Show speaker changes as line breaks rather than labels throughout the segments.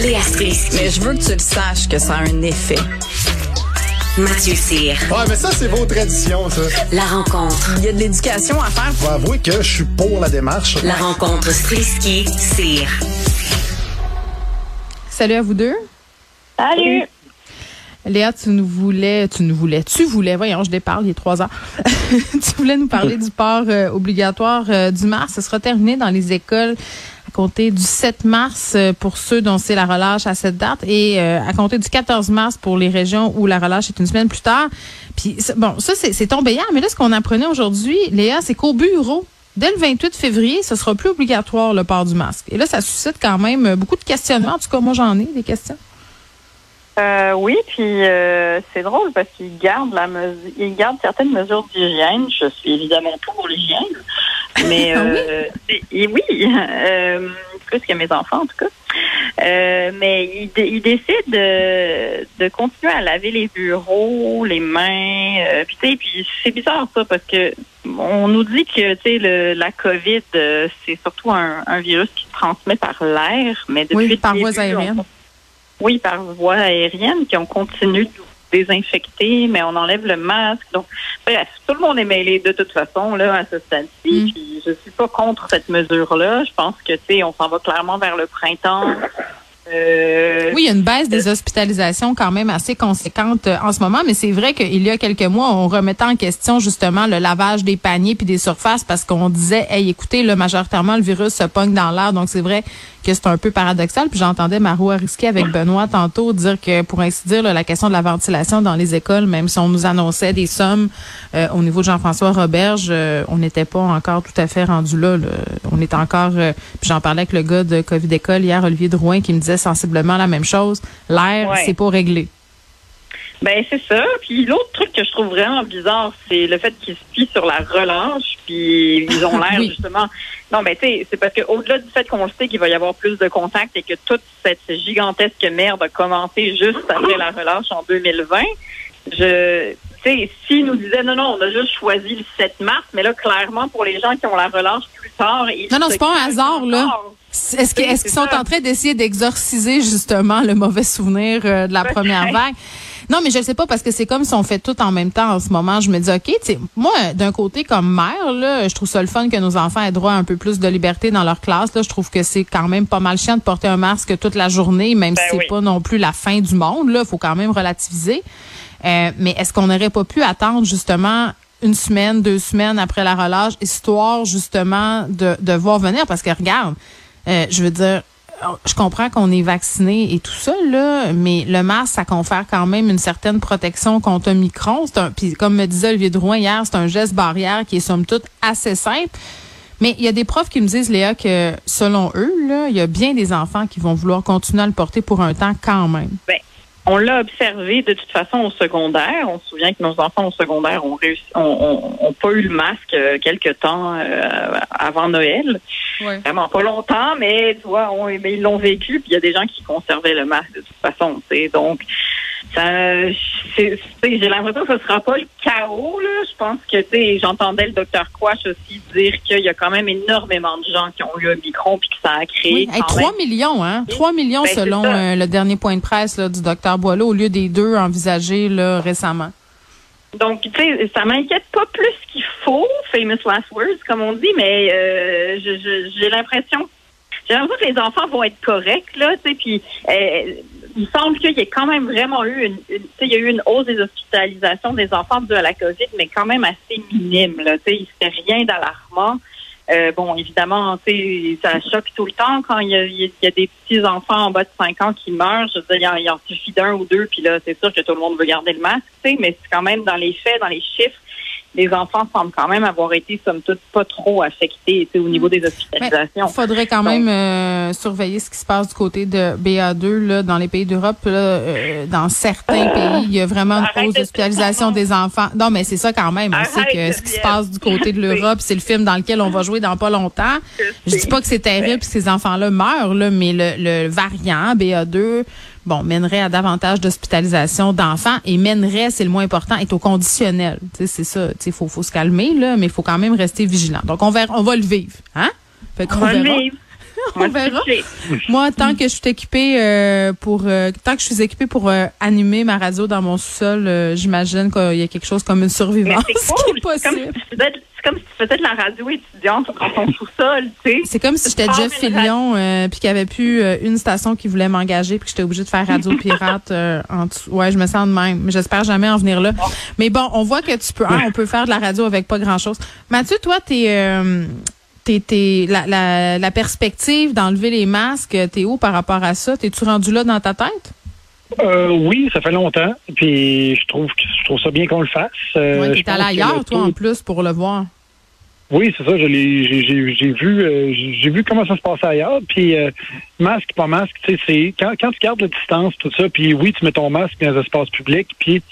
Léa Strisky.
Mais je veux que tu le saches que ça a un effet.
Mathieu Cyr.
Ouais, mais ça, c'est vos traditions, ça.
La rencontre.
Il y a de l'éducation à faire.
Faut avouer que je suis pour la démarche.
La rencontre Strisky-Cyr.
Salut à vous deux.
Salut.
Léa, tu nous voulais, tu nous voulais, tu voulais, voyons, je déparle, il est trois ans. tu voulais nous parler du port euh, obligatoire euh, du mars. Ce sera terminé dans les écoles compter du 7 mars euh, pour ceux dont c'est la relâche à cette date et à compter du 14 mars pour les régions où la relâche est une semaine plus tard. Puis bon, ça c'est tombé hier, mais là ce qu'on apprenait aujourd'hui, Léa, c'est qu'au bureau Dès le 28 février, ce sera plus obligatoire le port du masque. Et là, ça suscite quand même beaucoup de questionnements. En tout cas, moi, j'en ai des questions.
Euh, oui, puis euh, c'est drôle parce qu'ils gardent gardent certaines mesures d'hygiène. Je suis évidemment pour l'hygiène, mais
Ah
euh, et oui, euh, plus que mes enfants en tout cas. Euh, mais ils, dé- ils décident de, de continuer à laver les bureaux, les mains. euh, puis tu sais, puis c'est bizarre ça parce que on nous dit que tu sais le- la COVID euh, c'est surtout un, un virus qui se transmet par l'air, mais depuis
Oui, par aériennes.
on- oui, par voie aérienne, qui ont continué de désinfecter, mais on enlève le masque. Donc, bref, tout le monde est mêlé de toute façon là à ce stade-ci.
Mm.
Puis je suis pas contre cette mesure-là. Je pense que tu sais, on s'en va clairement vers le printemps. Euh,
Oui, il y a une baisse des hospitalisations quand même assez conséquente euh, en ce moment, mais c'est vrai qu'il y a quelques mois, on remettait en question justement le lavage des paniers puis des surfaces parce qu'on disait, hey, écoutez, là, majoritairement, le virus se pogne dans l'air, donc c'est vrai que c'est un peu paradoxal. Puis j'entendais Marois risquer avec Benoît tantôt dire que, pour ainsi dire, là, la question de la ventilation dans les écoles, même si on nous annonçait des sommes euh, au niveau de Jean-François Roberge, euh, on n'était pas encore tout à fait rendu là. là. On est encore, euh, puis j'en parlais avec le gars de COVID École hier, Olivier Drouin, qui me disait sensiblement la même chose. L'air,
Ouais.
c'est pas réglé.
Ben c'est ça. Puis l'autre truc que je trouve vraiment bizarre, c'est le fait qu'ils se fient sur la relâche, puis ils ont l'air
Oui.
justement. Non, mais tu sais, c'est parce que au-delà du fait qu'on le sait qu'il va y avoir plus de contacts et que toute cette gigantesque merde a commencé juste après la relâche en 2020, je, tu sais, s'ils nous disaient non, non, on a juste choisi le 7 mars, mais là clairement pour les gens qui ont la relâche plus tard, ils
Non, non, c'est pas un hasard, là. Est-ce qu'ils sont en train d'essayer d'exorciser justement le mauvais souvenir euh, de la première vague? Non, mais je sais pas parce que c'est comme si on fait tout en même temps en ce moment. Je me dis, OK, tu moi, d'un côté, comme mère, là, je trouve ça le fun que nos enfants aient droit à un peu plus de liberté dans leur classe. Là, je trouve que c'est quand même pas mal chiant de porter un masque toute la journée, même
Ben
si c'est
oui.
pas non plus la fin du monde. Là, faut quand même relativiser. Euh, mais est-ce qu'on n'aurait pas pu attendre justement une semaine, deux semaines après la relâche, histoire justement de, de voir venir? Parce que regarde, euh, je veux dire, je comprends qu'on est vacciné et tout ça, là, mais le masque, ça confère quand même une certaine protection contre Omicron. Puis comme me disait Olivier Drouin hier, c'est un geste barrière qui est somme toute assez simple. Mais il y a des profs qui me disent, Léa, que selon eux, il y a bien des enfants qui vont vouloir continuer à le porter pour un temps quand même.
Ben, on l'a observé de toute façon au secondaire. On se souvient que nos enfants au secondaire ont réussi, ont pas eu le masque euh, quelque temps euh, avant Noël.
Ouais.
Vraiment pas longtemps, mais tu vois, on- mais ils l'ont vécu. Puis il y a des gens qui conservaient le masque de toute façon. tu sais. Donc, j'ai l'impression que ce sera pas le chaos. Là. Je pense que tu sais, j'entendais le docteur Quash aussi dire qu'il y a quand même énormément de gens qui ont eu un micron puis que ça a créé.
Oui, hey,
quand
3
même-
millions, hein? 3 millions
Ben,
selon euh, le dernier point de presse là, du docteur Boileau, au lieu des deux envisagés là, récemment.
Donc, tu sais, ça m'inquiète pas plus faut, famous last words, comme on dit, mais euh, j'ai l'impression j'ai l'impression que les enfants vont être corrects, là, tu sais, puis euh, il semble qu'il y ait quand même vraiment eu une, une- il y a eu une hausse des hospitalisations des enfants due à la COVID, mais quand même assez minime, là, tu sais, il fait rien d'alarmant. Euh, bon, évidemment, tu sais, ça choque tout le temps quand il y a, il y a des petits enfants en bas de 5 ans qui meurent. Je veux dire, il en, il en suffit d'un ou deux, puis là, c'est sûr que tout le monde veut garder le masque, tu sais, mais c'est quand même dans les faits, dans les chiffres, les enfants semblent quand même avoir été, somme toute, pas trop affectés tu sais, au niveau des hospitalisations.
Il faudrait quand même euh, surveiller ce qui se passe du côté de BA2 là, dans les pays d'Europe. Euh, dans certains pays, il y a vraiment une
Arrête
hausse
de
des enfants. Non, mais c'est ça quand même. On sait que ce qui se passe du côté de l'Europe, c'est le film dans lequel on va jouer dans pas longtemps. Je dis pas que c'est terrible que ces enfants-là meurent, là, mais le, le variant BA2 bon, mènerait à davantage d'hospitalisation d'enfants et mènerait, c'est le moins important, est au conditionnel. C'est ça. Sais, faut, faut se calmer, là, mais il faut quand même rester vigilant. Donc, on va, on va le vivre, hein? Fait
On va le vivre.
On verra. Moi, tant que je suis équipée euh, pour euh, tant que je suis équipée pour euh, animer ma radio dans mon sous-sol, euh, j'imagine qu'il y a quelque chose comme une
Mais
survivance
c'est
qui est
C'est comme,
possible.
si tu comme si tu faisais de la radio étudiante dans ton sous-sol, tu sais.
C'est comme si j'étais Jeff Fillion euh, puis qu'il y avait plus euh, une station qui voulait m'engager puis que j'étais obligée de faire radio pirate euh, en dessous. Ouais, je me sens de même, mais j'espère jamais en venir là. Mais bon, on voit que tu peux hein, on peut faire de la radio avec pas grand-chose. Mathieu, toi t'es euh, t'es, t'es- la, la, la perspective d'enlever les masques, t'es où par rapport à ça T'es-tu rendu là dans ta tête?
Euh, oui, ça fait longtemps. Puis je trouve que je trouve ça bien qu'on le fasse. Euh, je
t'es allé ailleurs
le
toi
taux-
en plus pour le voir.
Oui, c'est ça. Je l'ai, j'ai, j'ai, j'ai vu, euh, j'ai vu comment ça se passait ailleurs. Puis euh, masque, pas masque, tu sais, c'est quand, quand tu gardes la distance, tout ça. Puis oui, tu mets ton masque dans les espaces publics. Puis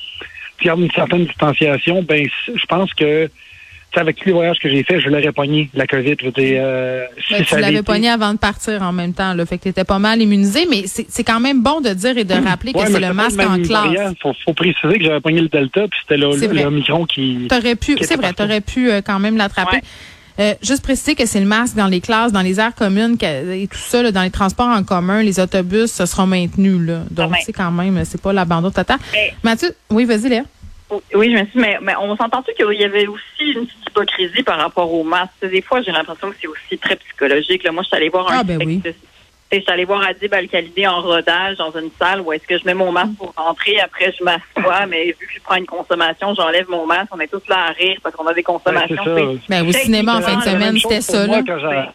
tu gardes une certaine distanciation. Ben, je pense que avec tous les voyages que j'ai faits, je l'aurais pogné la COVID. Je veux dire, euh, si
Ben, tu l'avais pogné avant de partir en même temps, là, fait que t'étais pas mal immunisé, mais c'est, quand même bon de dire et de rappeler que
Ouais,
c'est le masque en classe.
variant. Faut, faut préciser que j'avais pogné le Delta, puis c'était le, le, le Omicron qui.
T'aurais pu,
qui
c'est vrai, t'aurais pu euh, quand même l'attraper.
Ouais.
Euh, juste préciser que c'est le masque dans les classes, dans les aires communes et tout ça, là, dans les transports en commun, les autobus, ce sera maintenu. Là. Donc, c'est quand même, c'est pas l'abandon total.
Mais-
Mathieu, oui, vas-y, Léa.
Oui, je me suis dit, mais, mais on s'entend-tu qu'il y avait aussi une petite hypocrisie par rapport au masque? Des fois, j'ai l'impression que c'est aussi très psychologique. Là. Moi, je suis allée voir un
Ah, ben oui.
spectacle- tu sais, Je suis allée voir Adib Al-Khalidi en rodage dans une salle où est-ce que je mets mon masque pour rentrer, après je m'assois, mais vu que je prends une consommation, j'enlève mon masque. On est tous là à rire parce qu'on a des
Ouais,
consommations.
c'est ça.
Ben, au cinéma en fin de semaine, c'était ça.
moi
Là.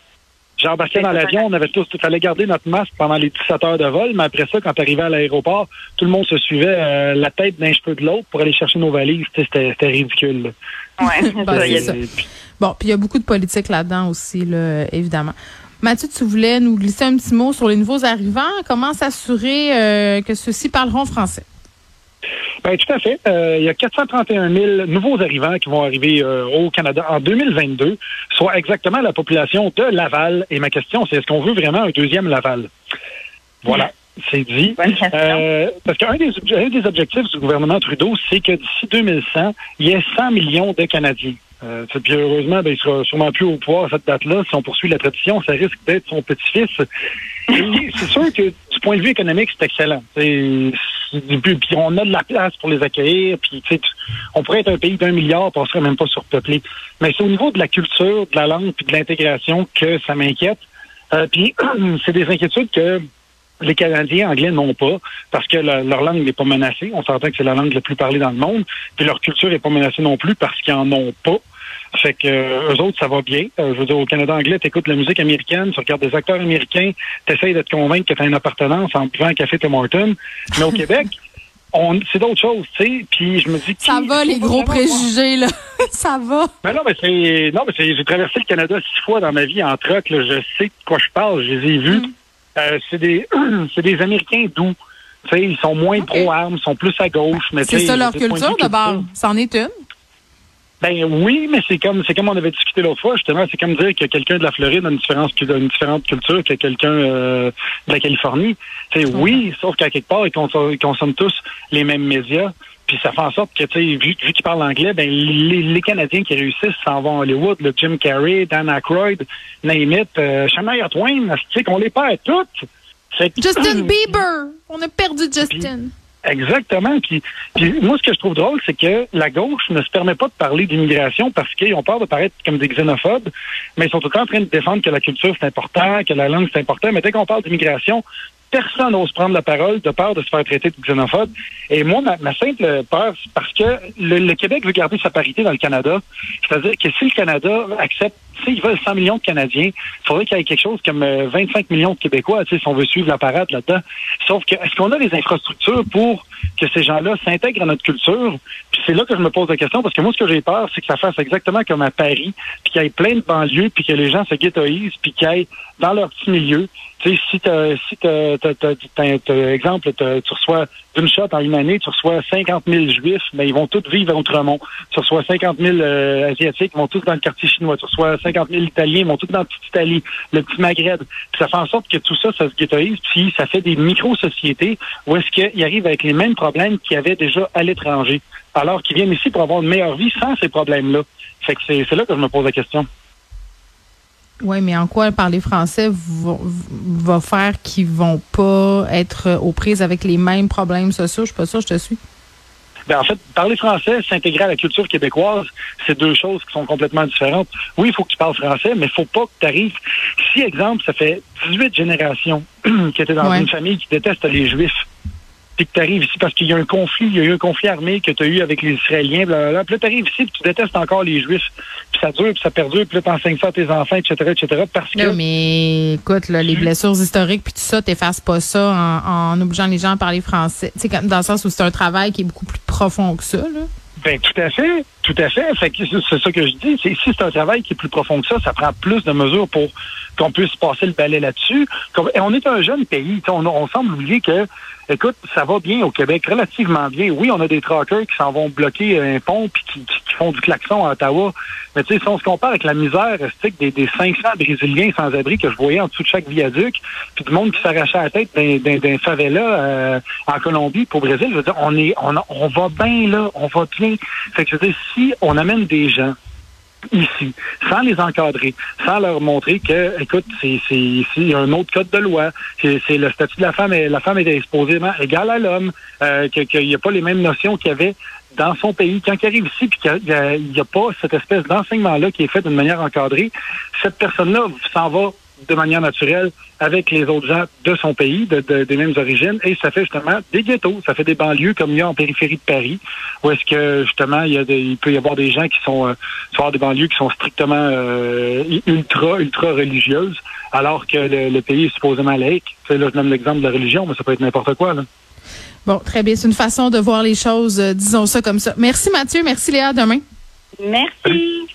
J'ai- embarqué dans l'avion, on avait tous, il fallait garder notre masque pendant les 17 heures de vol, mais après ça, quand tu arrivais à l'aéroport, tout le monde se suivait euh, la tête d'un cheveu de l'autre pour aller chercher nos valises. C'était c'était ridicule. là.
Ouais, c'est
Ben,
ça,
Bon, puis il y a beaucoup de politique là-dedans aussi, là, évidemment. Mathieu, tu voulais nous glisser un petit mot sur les nouveaux arrivants. Comment s'assurer euh, que ceux-ci parleront français?
Ben, tout à fait. Euh, il y a 431 000 nouveaux arrivants qui vont arriver euh, au Canada en 2022, soit exactement la population de Laval. Et ma question, c'est est-ce qu'on veut vraiment un deuxième Laval? Voilà, c'est dit. Euh, parce qu'un des, un des objectifs du gouvernement Trudeau, c'est que d'ici 2100, il y ait 100 millions de Canadiens. Euh, puis heureusement, ben, il sera sûrement plus au pouvoir à cette date-là. Si on poursuit la tradition, ça risque d'être son petit-fils. Et c'est sûr que du point de vue économique, c'est excellent. Puis on a de la place pour les accueillir. Puis on pourrait être un pays d'un milliard, puis on serait même pas surpeuplé. Mais c'est au niveau de la culture, de la langue, puis de l'intégration que ça m'inquiète. Euh, puis c'est des inquiétudes que les Canadiens anglais n'ont pas parce que la- leur langue n'est pas menacée. On s'entend que c'est la langue la plus parlée dans le monde. Puis leur culture n'est pas menacée non plus parce qu'ils en ont pas. Fait que euh, eux autres, ça va bien. Euh, je veux dire, au Canada anglais, tu écoutes la musique américaine, tu regardes des acteurs américains, tu essaies de te convaincre que tu as une appartenance en buvant un café Tim Hortons. Mais au Québec, on, c'est d'autres choses, tu sais. Puis je me dis...
Ça va, les gros préjugés, là? ça va.
mais non, mais c'est. Non, mais c'est. J'ai traversé le Canada six fois dans ma vie en truck. là. Je sais de quoi je parle. Je les ai vus.
Mm.
Euh, c'est des. c'est des Américains doux. Tu sais, ils sont moins
Ok.
pro-armes, sont plus à gauche. Mais
C'est ça leur culture base. C'en est une.
Ben oui, mais c'est comme c'est comme on avait discuté l'autre fois, justement, c'est comme dire que quelqu'un de la Floride a une différence a une différente culture que quelqu'un euh, de la Californie. Sais, oui, sauf qu'à quelque part, ils consomment, ils consomment tous les mêmes médias. Puis ça fait en sorte que, tu sais, vu, vu qu'ils parlent anglais, ben les, les Canadiens qui réussissent s'en vont à Hollywood, le Jim Carrey, Dan Aykroyd, name it, euh, Shania Twain, tu sais qu'on les perd toutes.
Justin Bieber. On a perdu Justin.
Exactement. Puis, moi, ce que je trouve drôle, c'est que la gauche ne se permet pas de parler d'immigration parce qu'ils ont peur de paraître comme des xénophobes, mais ils sont tout le temps en train de défendre que la culture, c'est important, que la langue, c'est important. Mais dès qu'on parle d'immigration, personne n'ose prendre la parole de peur de se faire traiter de xénophobe. Et moi, ma, ma simple peur, c'est parce que le, le Québec veut garder sa parité dans le Canada. C'est-à-dire que si le Canada accepte, s'ils veulent 100 millions de Canadiens, il faudrait qu'il y ait quelque chose comme euh, 25 millions de Québécois, sais, si on veut suivre la parade là-dedans. Sauf que, est-ce qu'on a les infrastructures pour que ces gens-là s'intègrent à notre culture? Puis c'est là que je me pose la question, parce que moi, ce que j'ai peur, c'est que ça fasse exactement comme à Paris, puis qu'il y ait plein de banlieues, puis que les gens se ghettoisent, puis qu'ils aillent dans leur petit milieu. Tu sais, si t'as, si t'as, t'as, exemple, tu reçois d'une shot en une année, tu reçois 50 000 juifs, mais ils vont tous vivre à Outremont. Tu reçois 50 000 euh, asiatiques, ils vont tous dans le quartier chinois. Tu reçois 50 000 italiens, ils vont tous dans petite Italie, le petit Maghreb. Puis ça fait en sorte que tout ça, ça se ghettoise, puis ça fait des micro-sociétés où est-ce qu'ils arrivent avec les mêmes problèmes qu'il y avait déjà à l'étranger, alors qu'ils viennent ici pour avoir une meilleure vie sans ces problèmes-là. Fait que c'est là que je me pose la question.
Oui, mais en quoi parler français va, va faire qu'ils vont pas être aux prises avec les mêmes problèmes sociaux? Je suis pas sûre, je te suis.
Ben, en fait, parler français, s'intégrer à la culture québécoise, c'est deux choses qui sont complètement différentes. Oui, il faut que tu parles français, mais il faut pas que tu arrives. Si, exemple, ça fait 18 générations que tu es dans
Ouais.
une famille qui déteste les Juifs, puis que tu arrives ici parce qu'il y a un conflit, il y a eu un conflit armé que tu as eu avec les Israéliens, blablabla. Puis là, tu arrives ici puis tu détestes encore les Juifs. Puis ça dure, puis ça perdure, puis là, tu enseignes ça à tes enfants, etc., etc., parce que...
Là, mais écoute, là, les blessures historiques puis tout ça, t'effaces pas ça en, en obligeant les gens à parler français. Tu sais, dans le sens où c'est un travail qui est beaucoup plus profond que ça, là.
Ben tout à fait, tout à fait. Fait c'est ça que je dis. C'est si c'est un travail qui est plus profond que ça, ça prend plus de mesures pour qu'on puisse passer le balai là-dessus. Et on est un jeune pays. On, semble oublier que, écoute, ça va bien au Québec, relativement bien. Oui, on a des truckers qui s'en vont bloquer un pont puis qui font du klaxon à Ottawa. Mais tu sais, si on se compare avec la misère des, des 500 Brésiliens sans abri que je voyais en dessous de chaque viaduc, puis du monde qui s'arrachait la tête d'un- favela euh, en Colombie pour Brésil, je veux dire, on est, on, on va bien là, on va bien. Fait que je veux dire, si on amène des gens ici, sans les encadrer, sans leur montrer que, écoute, c'est ici il y a un autre code de loi, c'est le statut de la femme, et la femme est supposément égale à l'homme, euh, qu'il n'y a pas les mêmes notions qu'il y avait dans son pays. Quand il arrive ici, puis qu'il n'y a, a pas cette espèce d'enseignement-là qui est fait d'une manière encadrée, cette personne-là s'en va de manière naturelle avec les autres gens de son pays, de, de- des mêmes origines, et ça fait justement des ghettos, ça fait des banlieues comme il y a en périphérie de Paris, où est-ce que justement il y a des, il peut y avoir des gens qui sont euh, avoir des banlieues qui sont strictement euh, ultra ultra religieuses, alors que le, le pays est supposément laïque. Tu sais, là, je donne l'exemple de la religion, mais ça peut être n'importe quoi. Là.
Bon, très bien. C'est une façon de voir les choses, euh, disons ça comme ça. Merci Mathieu, merci Léa, demain.
Merci.